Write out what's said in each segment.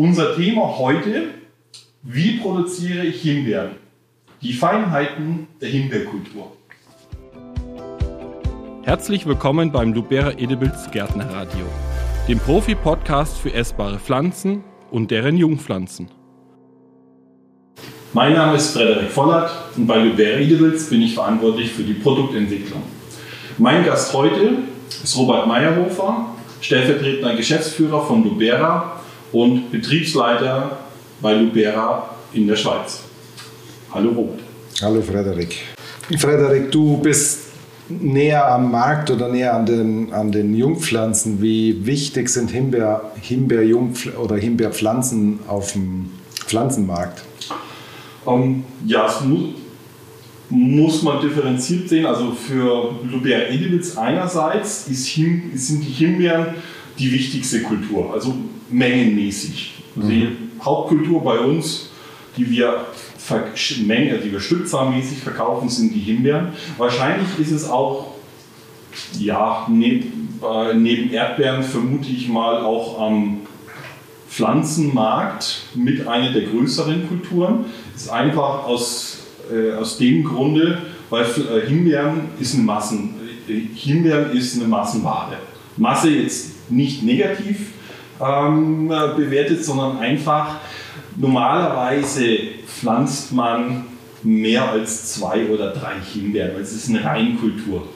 Unser Thema heute, wie produziere ich Himbeeren? Die Feinheiten der Himbeerkultur. Herzlich willkommen beim Lubera Edibles Gärtnerradio, dem Profi-Podcast für essbare Pflanzen und deren Jungpflanzen. Mein Name ist Frederik Vollert und bei Lubera Edibles bin ich verantwortlich für die Produktentwicklung. Mein Gast heute ist Robert Meyerhofer, stellvertretender Geschäftsführer von Lubera und Betriebsleiter bei Lubera in der Schweiz. Hallo Robert. Hallo Frederik. Frederik, du bist näher am Markt oder näher an den, an den Jungpflanzen. Wie wichtig sind Himbeer, Himbeer oder Himbeerpflanzen auf dem Pflanzenmarkt? Um, ähm, ja, es muss, muss man differenziert sehen. Also für Lubera edibles einerseits ist sind die Himbeeren die wichtigste Kultur, also mengenmäßig. Also die. Hauptkultur bei uns, die wir Menge, die wir stückzahlmäßig verkaufen, sind die Himbeeren. Wahrscheinlich ist es auch, ja, neben, äh, neben Erdbeeren vermute ich mal auch am Pflanzenmarkt mit einer der größeren Kulturen. Ist einfach aus, äh, aus dem Grunde, weil äh, Himbeeren ist eine Massen, äh, Himbeeren ist eine Massenware. Masse jetzt nicht negativ ähm, bewertet, sondern einfach normalerweise pflanzt man mehr als zwei oder drei Himbeeren, weil es ist eine Reinkultur.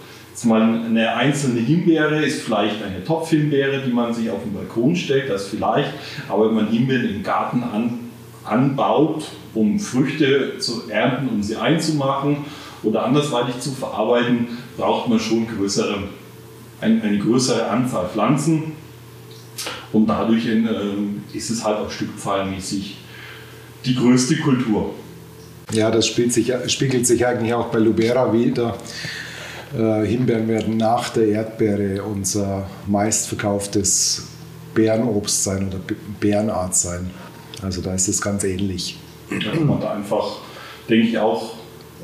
Eine einzelne Himbeere ist vielleicht eine Topfhimbeere, die man sich auf den Balkon stellt, das vielleicht, aber wenn man Himbeeren im Garten an, anbaut, um Früchte zu ernten, um sie einzumachen oder andersweitig zu verarbeiten, braucht man schon größere, eine, eine größere Anzahl Pflanzen und dadurch in, äh, ist es halt auch stückzahlmäßig die größte Kultur. Ja, das sich, spiegelt sich eigentlich auch bei Lubera wieder. Äh, Himbeeren werden nach der Erdbeere unser meistverkauftes Bärenobst sein oder Bärenart sein. Also da ist es ganz ähnlich. Ja, man einfach, denke ich, auch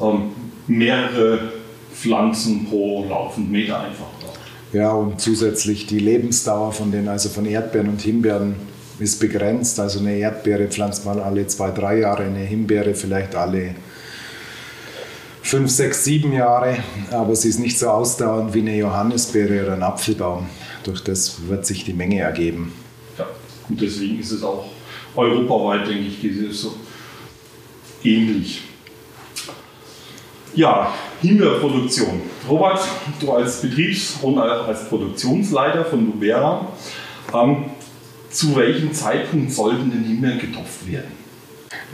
ähm, mehrere Pflanzen pro laufenden Meter einfach. Ja, und zusätzlich die Lebensdauer von den, also von Erdbeeren und Himbeeren ist begrenzt. Also eine Erdbeere pflanzt man alle zwei, drei Jahre, eine Himbeere vielleicht alle fünf, sechs, sieben Jahre. Aber sie ist nicht so ausdauernd wie eine Johannisbeere oder ein Apfelbaum. Durch das wird sich die Menge ergeben. Ja, und deswegen ist es auch europaweit, denke ich, so ähnlich. Ja, Himbeerproduktion. Robert, du als Betriebs- und als Produktionsleiter von Lubera, ähm, zu welchem Zeitpunkt sollten denn Himbeeren getopft werden?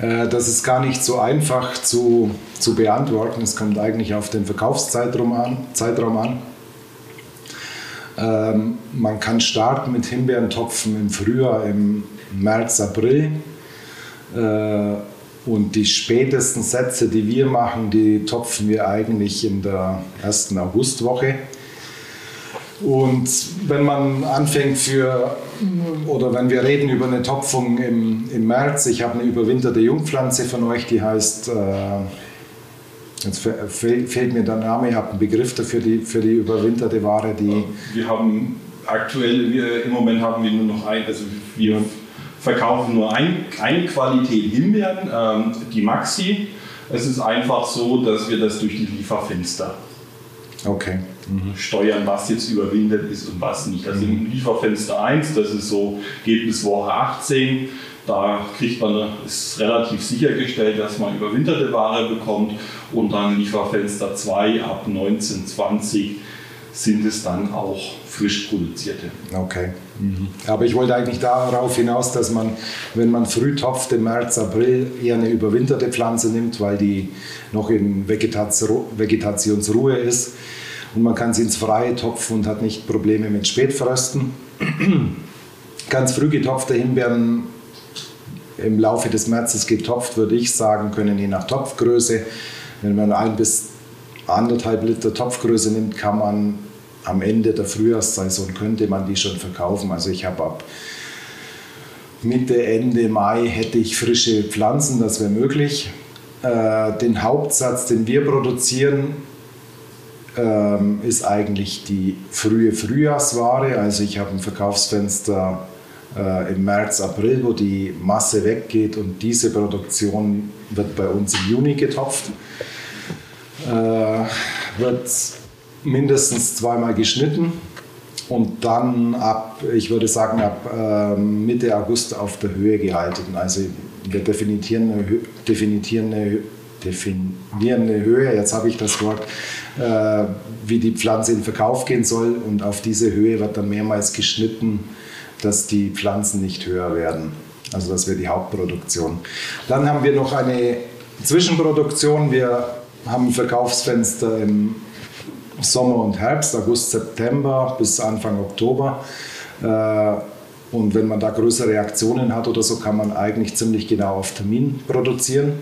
Äh, das ist gar nicht so einfach zu, zu beantworten. Es kommt eigentlich auf den Verkaufszeitraum an. Zeitraum an. Ähm, man kann starten mit Himbeerentopfen im Frühjahr, im März, April. Äh, und die spätesten Sätze, die wir machen, die topfen wir eigentlich in der ersten Augustwoche. Und wenn man anfängt für, oder wenn wir reden über eine Topfung im, im März, ich habe eine überwinterte Jungpflanze von euch, die heißt, äh, jetzt fehlt mir der Name, ihr habt einen Begriff dafür, die, für die überwinterte Ware, die... Wir haben aktuell, wir, im Moment haben wir nur noch ein, also wir verkaufen nur ein, eine Qualität Himbeeren, ähm, die Maxi. Es ist einfach so, dass wir das durch die Lieferfenster okay. mhm. steuern, was jetzt überwintert ist und was nicht. Also im Lieferfenster 1, das ist so, geht bis Woche 18. Da kriegt man, ist relativ sichergestellt, dass man überwinterte Ware bekommt. Und dann Lieferfenster 2 ab 1920 sind es dann auch frisch produzierte. Okay. Mhm. Aber ich wollte eigentlich darauf hinaus, dass man, wenn man früh topft im März, April, eher eine überwinterte Pflanze nimmt, weil die noch in Vegetationsruhe ist. Und man kann sie ins Freie topfen und hat nicht Probleme mit Spätfrösten. Ganz früh getopfte Himbeeren im Laufe des Märzes getopft, würde ich sagen, können je nach Topfgröße, wenn man ein bis anderthalb Liter Topfgröße nimmt, kann man am Ende der Frühjahrssaison könnte man die schon verkaufen. Also ich habe ab Mitte, Ende Mai hätte ich frische Pflanzen, das wäre möglich. Äh, den Hauptsatz, den wir produzieren, ähm, ist eigentlich die frühe Frühjahrsware. Also ich habe ein Verkaufsfenster äh, im März, April, wo die Masse weggeht und diese Produktion wird bei uns im Juni getopft. Äh, wird mindestens zweimal geschnitten und dann ab, ich würde sagen, ab äh, Mitte August auf der Höhe gehalten. Also wir definieren eine, definieren eine, definieren eine Höhe, jetzt habe ich das Wort, äh, wie die Pflanze in Verkauf gehen soll und auf diese Höhe wird dann mehrmals geschnitten, dass die Pflanzen nicht höher werden. Also das wäre die Hauptproduktion. Dann haben wir noch eine Zwischenproduktion. Wir haben ein Verkaufsfenster im Sommer und Herbst, August, September bis Anfang Oktober. Äh, und wenn man da größere Reaktionen hat oder so, kann man eigentlich ziemlich genau auf Termin produzieren.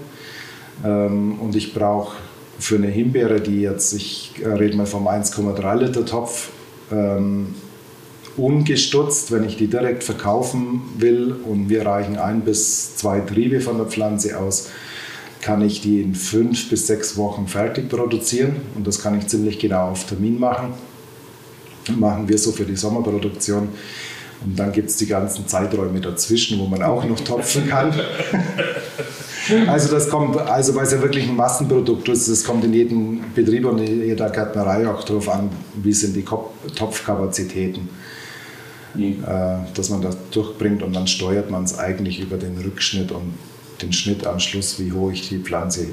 Ähm, und ich brauche für eine Himbeere, die jetzt, ich äh, rede mal vom 1,3 Liter Topf, ähm, ungestutzt, wenn ich die direkt verkaufen will und wir reichen ein bis zwei Triebe von der Pflanze aus, kann ich die in fünf bis sechs Wochen fertig produzieren und das kann ich ziemlich genau auf Termin machen. Machen wir so für die Sommerproduktion. Und dann gibt es die ganzen Zeiträume dazwischen, wo man auch noch topfen kann. also das kommt, also weil es ja wirklich ein Massenprodukt ist, das kommt in jedem Betrieb und in jeder Gärtnerei auch darauf an, wie sind die Topfkapazitäten. Mhm. Dass man das durchbringt und dann steuert man es eigentlich über den Rückschnitt und den Schnitt am Schluss, wie hoch ich die Pflanze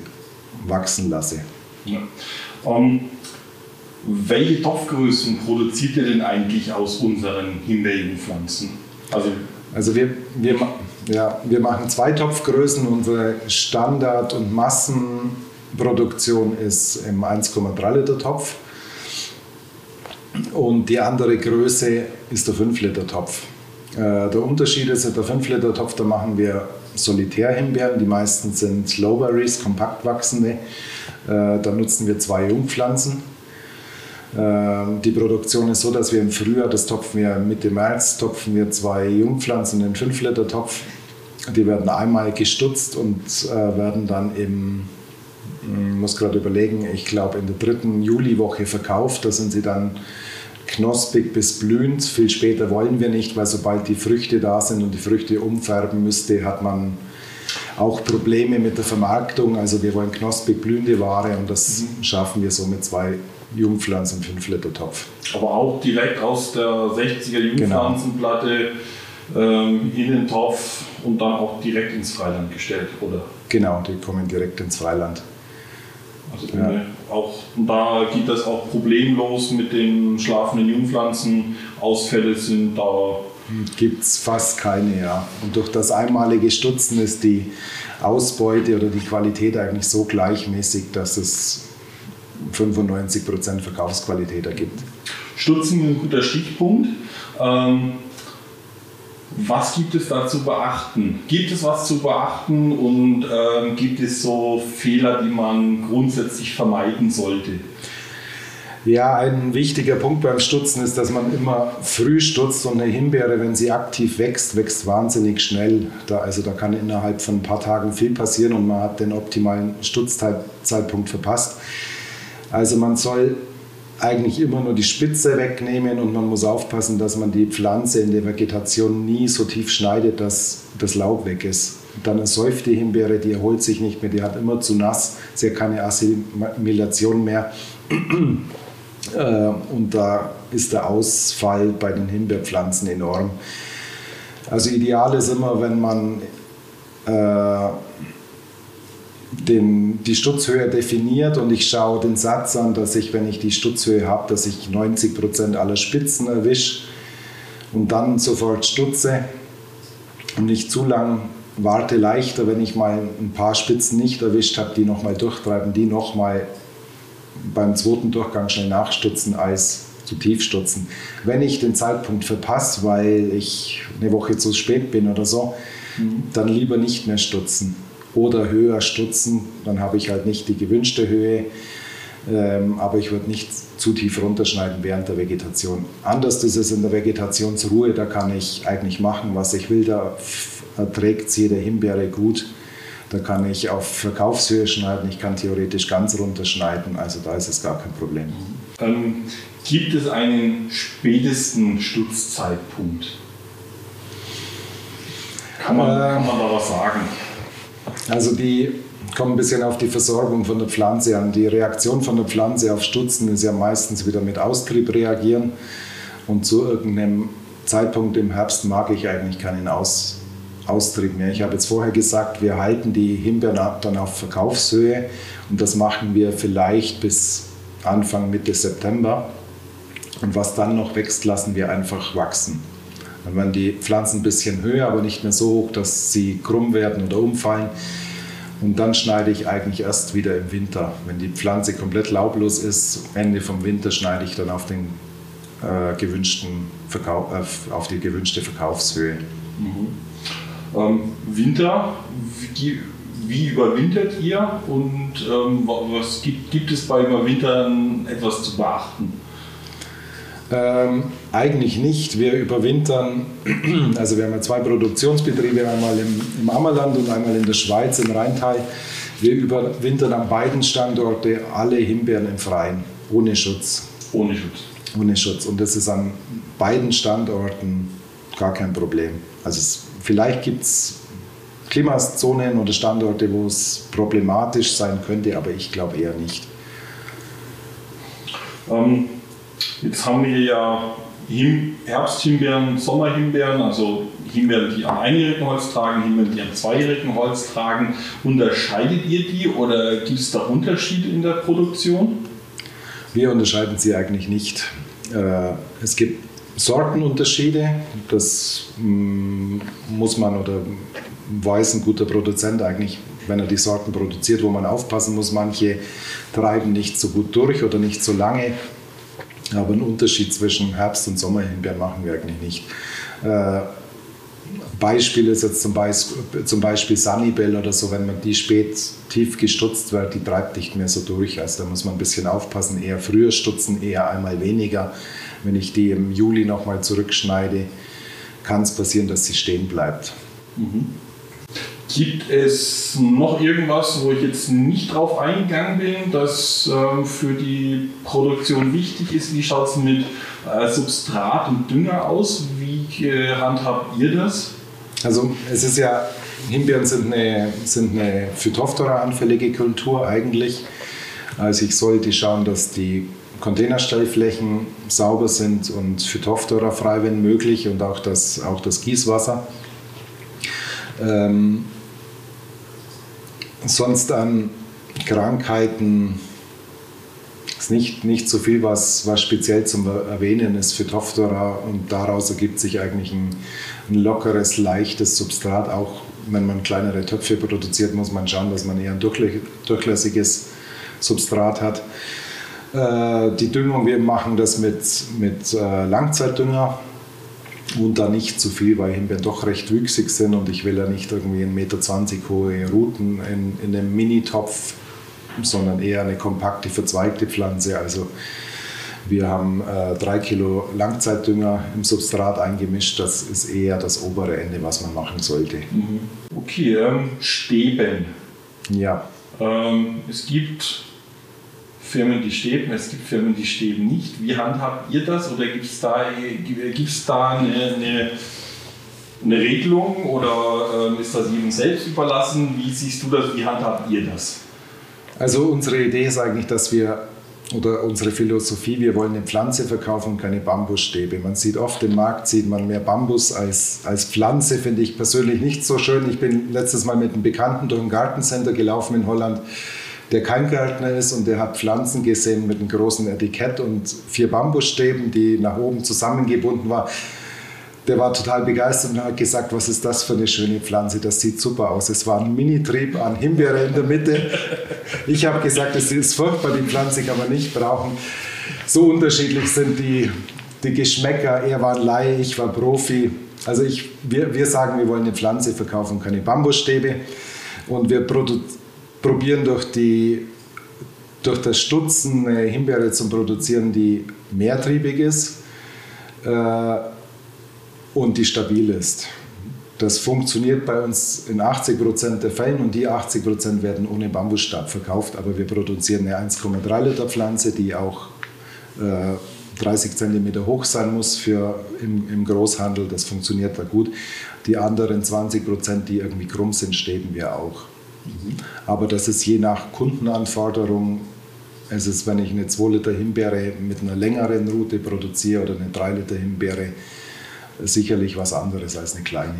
wachsen lasse. Ja. Ähm, welche Topfgrößen produziert ihr denn eigentlich aus unseren Himbeerjungpflanzen? Also, also wir, wir, ja, wir machen zwei Topfgrößen. Unsere Standard- und Massenproduktion ist im 1,3 Liter Topf. Und die andere Größe ist der 5 Liter Topf. Äh, der Unterschied ist, der 5 Liter Topf, da machen wir Solitärhimbeeren. Die meisten sind Lowberries, kompakt wachsende. Äh, da nutzen wir zwei Jungpflanzen. Äh, die Produktion ist so, dass wir im Frühjahr, das topfen wir Mitte März, topfen wir zwei Jungpflanzen in den 5 Liter Topf. Die werden einmal gestutzt und werden dann im hm, muss gerade überlegen, ich glaube in der dritten Juliwoche verkauft. Da sind sie dann knospig bis blühend. Viel später wollen wir nicht, weil sobald die Früchte da sind und die Früchte umfärben müsste, hat man auch Probleme mit der Vermarktung. Also wir wollen knospig blühende Ware und das mhm. schaffen wir so mit zwei Jungpflanzen im 5 Liter Topf. Aber auch direkt aus der 60er Jungpflanzenplatte genau. ähm, in den Topf und dann auch direkt ins Freiland gestellt, oder? Genau, die kommen direkt ins Freiland. Also ja. auch, da geht das auch problemlos mit den schlafenden Jungpflanzen. Ausfälle sind da. Gibt es fast keine, ja. Und durch das einmalige Stutzen ist die Ausbeute oder die Qualität eigentlich so gleichmäßig, dass es 95% Verkaufsqualität ergibt. Stutzen ist ein guter Stichpunkt. Ähm, was gibt es da zu beachten? Gibt es was zu beachten und ähm, gibt es so Fehler, die man grundsätzlich vermeiden sollte? Ja, ein wichtiger Punkt beim Stutzen ist, dass man immer früh stutzt und eine Himbeere, wenn sie aktiv wächst, wächst wahnsinnig schnell. Da, also da kann innerhalb von ein paar Tagen viel passieren und man hat den optimalen Stutzzeitpunkt verpasst. Also man soll eigentlich immer nur die Spitze wegnehmen und man muss aufpassen, dass man die Pflanze in der Vegetation nie so tief schneidet, dass das Laub weg ist. Dann eine säufte Himbeere, die erholt sich nicht mehr, die hat immer zu nass, sie hat keine Assimilation mehr. Äh, und da ist der Ausfall bei den Himbeerpflanzen enorm. Also ideal ist immer, wenn man äh, den, die Stutzhöhe definiert und ich schaue den Satz an, dass ich, wenn ich die Stutzhöhe habe, dass ich 90 Prozent aller Spitzen erwische und dann sofort stutze und nicht zu lang warte leichter, wenn ich mal ein paar Spitzen nicht erwischt habe, die nochmal durchtreiben, die nochmal beim zweiten Durchgang schnell nachstutzen als zu tief stutzen. Wenn ich den Zeitpunkt verpasse, weil ich eine Woche zu spät bin oder so, mhm. dann lieber nicht mehr stutzen oder höher stutzen, dann habe ich halt nicht die gewünschte Höhe, ähm, aber ich würde nicht zu tief runterschneiden während der Vegetation. Anders ist es in der Vegetationsruhe, da kann ich eigentlich machen, was ich will, da erträgt jede Himbeere gut. Da kann ich auf Verkaufshöhe schneiden, ich kann theoretisch ganz runterschneiden, also da ist es gar kein Problem. Ähm, gibt es einen spätesten Stutzzeitpunkt? Kann man, äh, kann man da was sagen? Also die kommen ein bisschen auf die Versorgung von der Pflanze an. Die Reaktion von der Pflanze auf Stutzen ist ja meistens wieder mit Austrieb reagieren. Und zu irgendeinem Zeitpunkt im Herbst mag ich eigentlich keinen Aus, Austrieb mehr. Ich habe jetzt vorher gesagt, wir halten die Himbeeren dann auf Verkaufshöhe und das machen wir vielleicht bis Anfang Mitte September. Und was dann noch wächst, lassen wir einfach wachsen. Dann werden die Pflanzen ein bisschen höher, aber nicht mehr so hoch, dass sie krumm werden oder umfallen. Und dann schneide ich eigentlich erst wieder im Winter. Wenn die Pflanze komplett laublos ist, Ende vom Winter schneide ich dann auf, den, äh, gewünschten Verkauf, äh, auf die gewünschte Verkaufshöhe. Mhm. Ähm, Winter, wie, wie, überwintert ihr und ähm, was gibt, gibt es bei Überwintern etwas zu beachten? Ähm, eigentlich nicht. Wir überwintern, also wir haben ja zwei Produktionsbetriebe, einmal im, im Ammerland und einmal in der Schweiz, im Rheintal. Wir überwintern an beiden Standorten alle Himbeeren im Freien, ohne Schutz. Ohne Schutz. Ohne Schutz. Und das ist an beiden Standorten gar kein Problem. Also es, vielleicht gibt es Klimazonen oder Standorte, wo es problematisch sein könnte, aber ich glaube eher nicht. Ähm, jetzt haben wir ja Herbsthimbeeren, Sommerhimbeeren, also Himbeeren, die am einjährigen Holz tragen, Himbeeren, die am zweijährigen Holz tragen. Unterscheidet ihr die oder gibt es da Unterschiede in der Produktion? Wir unterscheiden sie eigentlich nicht. Äh, es gibt Sortenunterschiede, das mm, muss man oder weiß ein guter Produzent eigentlich, wenn er die Sorten produziert, wo man aufpassen muss. Manche treiben nicht so gut durch oder nicht so lange. Aber einen Unterschied zwischen Herbst- und Sommerhimbeeren machen wir eigentlich nicht. Äh, Beispiel ist jetzt zum Beispiel, zum Beispiel Sunnybell oder so, wenn man die spät tief gestutzt wird, die treibt nicht mehr so durch. Also da muss man ein bisschen aufpassen, eher früher stutzen, eher einmal weniger. Wenn ich die im Juli nochmal zurückschneide, kann es passieren, dass sie stehen bleibt. Mhm. Gibt es noch irgendwas, wo ich jetzt nicht drauf eingegangen bin, das ähm, für die Produktion wichtig ist? Wie schaut es mit äh, Substrat und Dünger aus? Wie handhabt ihr das? Also es ist ja, Himbeeren sind eine, sind eine Phytophthora-anfällige Kultur eigentlich. Also ich sollte schauen, dass die Containerstellflächen sauber sind und Phytophthora frei, wenn möglich, und auch das, auch das Gießwasser. Ähm, sonst an Krankheiten ist nicht, nicht so viel, was, was speziell zum Erwähnen ist für Tophthora und daraus ergibt sich eigentlich ein, ein lockeres, leichtes Substrat. Auch wenn man kleinere Töpfe produziert, muss man schauen, dass man eher ein durchlässiges Substrat hat. Äh, die Düngung, wir machen das mit, mit äh, Langzeitdünger und da nicht zu viel, weil Himbeeren doch recht wüchsig sind und ich will ja nicht irgendwie 1,20 Meter hohe Ruten in, in einem Mini-Topf, sondern eher eine kompakte, verzweigte Pflanze. Also wir haben äh, drei Kilo Langzeitdünger im Substrat eingemischt. Das ist eher das obere Ende, was man machen sollte. Mhm. Okay, ähm, Stäben. Ja. Ähm, es gibt Firmen, die stäben, es gibt Firmen, die stäben nicht. Wie handhabt ihr das oder gibt es da, gibt's da eine, eine, eine Regelung oder äh, ist das jedem selbst überlassen? Wie siehst du das, wie handhabt ihr das? Also unsere Idee ist eigentlich, dass wir oder unsere Philosophie, wir wollen eine Pflanze verkaufen und keine Bambusstäbe. Man sieht oft im Markt, sieht man mehr Bambus als, als Pflanze, finde ich persönlich nicht so schön. Ich bin letztes Mal mit einem Bekannten durch ein Gartencenter gelaufen in Holland der kein Gärtner ist und der hat Pflanzen gesehen mit einem großen Etikett und vier Bambusstäben, die nach oben zusammengebunden waren. Der war total begeistert und hat gesagt, was ist das für eine schöne Pflanze, das sieht super aus. Es war ein Mini-Trieb an Himbeere in der Mitte. Ich habe gesagt, es ist furchtbar, die Pflanze kann man nicht brauchen. So unterschiedlich sind die, die Geschmäcker. Er war ein Laie, ich war Profi. Also ich, wir, wir sagen, wir wollen eine Pflanze verkaufen, keine Bambusstäbe. Und wir produzieren probieren durch, die, durch das Stutzen eine Himbeere zu produzieren, die mehrtriebig ist äh, und die stabil ist. Das funktioniert bei uns in 80% der Fällen und die 80% werden ohne Bambusstab verkauft, aber wir produzieren eine 1,3 Liter Pflanze, die auch äh, 30 cm hoch sein muss für im, im Großhandel. Das funktioniert da gut. Die anderen 20 Prozent, die irgendwie krumm sind, stäben wir auch. Aber das ist je nach Kundenanforderung. Es ist, wenn ich eine 2 Liter Himbeere mit einer längeren Route produziere oder eine 3 Liter Himbeere, sicherlich was anderes als eine kleine.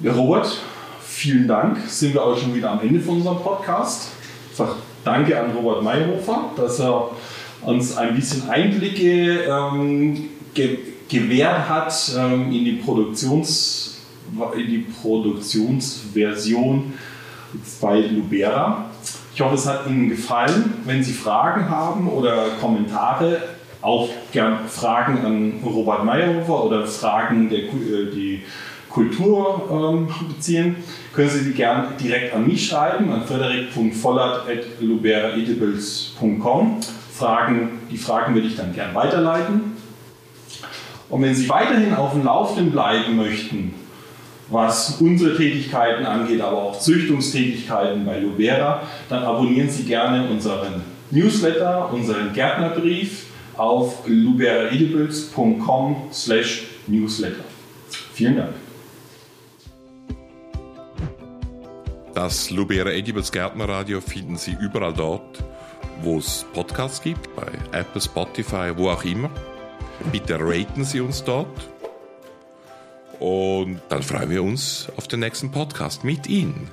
Ja. Robert, vielen Dank. Sind wir auch schon wieder am Ende von unserem Podcast. Danke an Robert Mayhofer, dass er uns ein bisschen Einblicke ähm, ge gewährt hat ähm, in, die Produktions, in die Produktionsversion bei Lubera. Ich hoffe, es hat Ihnen gefallen. Wenn Sie Fragen haben oder Kommentare, auch gerne Fragen an Robert Mayhofer oder Fragen der äh, die Kultur ähm, beziehen, können Sie die gerne direkt an mich schreiben, an frederik.vollert.luberaedibles.com. Fragen, die Fragen würde ich dann gerne weiterleiten. Und wenn Sie weiterhin auf dem Laufenden bleiben möchten, was unsere Tätigkeiten angeht, aber auch Züchtungstätigkeiten bei Lubera, dann abonnieren Sie gerne unseren Newsletter, unseren Gärtnerbrief auf luberaedibles.com/newsletter. Vielen Dank. Das Lubera Edibles Gärtnerradio finden Sie überall dort, wo es Podcasts gibt, bei Apple, Spotify, wo auch immer. Bitte raten Sie uns dort. Und dann freuen wir uns auf den nächsten Podcast mit Ihnen.